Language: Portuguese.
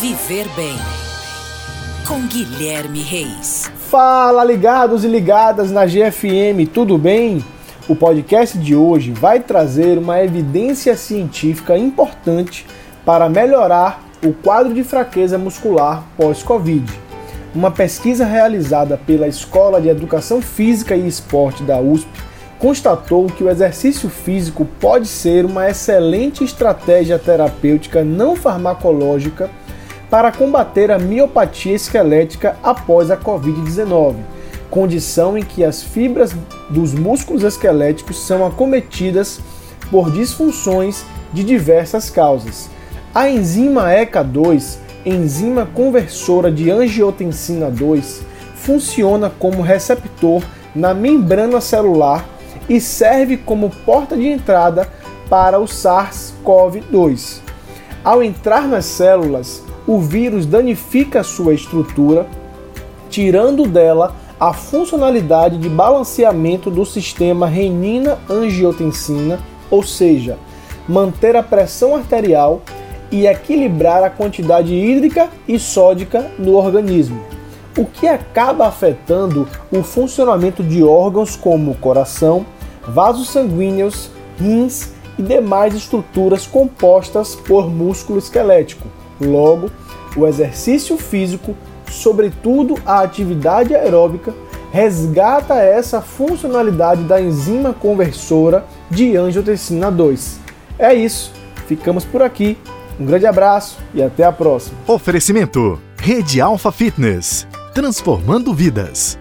Viver Bem. Com Guilherme Reis. Fala, ligados e ligadas na GFM, tudo bem? O podcast de hoje vai trazer uma evidência científica importante para melhorar o quadro de fraqueza muscular pós-Covid. Uma pesquisa realizada pela Escola de Educação Física e Esporte da USP constatou que o exercício físico pode ser uma excelente estratégia terapêutica não farmacológica para combater a miopatia esquelética após a Covid-19, condição em que as fibras dos músculos esqueléticos são acometidas por disfunções de diversas causas. A enzima ECA2, enzima conversora de angiotensina 2, funciona como receptor na membrana celular e serve como porta de entrada para o SARS-CoV-2. Ao entrar nas células, o vírus danifica sua estrutura, tirando dela a funcionalidade de balanceamento do sistema renina-angiotensina, ou seja, manter a pressão arterial e equilibrar a quantidade hídrica e sódica no organismo, o que acaba afetando o funcionamento de órgãos como coração, vasos sanguíneos, rins e demais estruturas compostas por músculo esquelético. Logo, o exercício físico, sobretudo a atividade aeróbica, resgata essa funcionalidade da enzima conversora de angiotensina 2. É isso, ficamos por aqui. Um grande abraço e até a próxima. Oferecimento: Rede Alfa Fitness transformando vidas.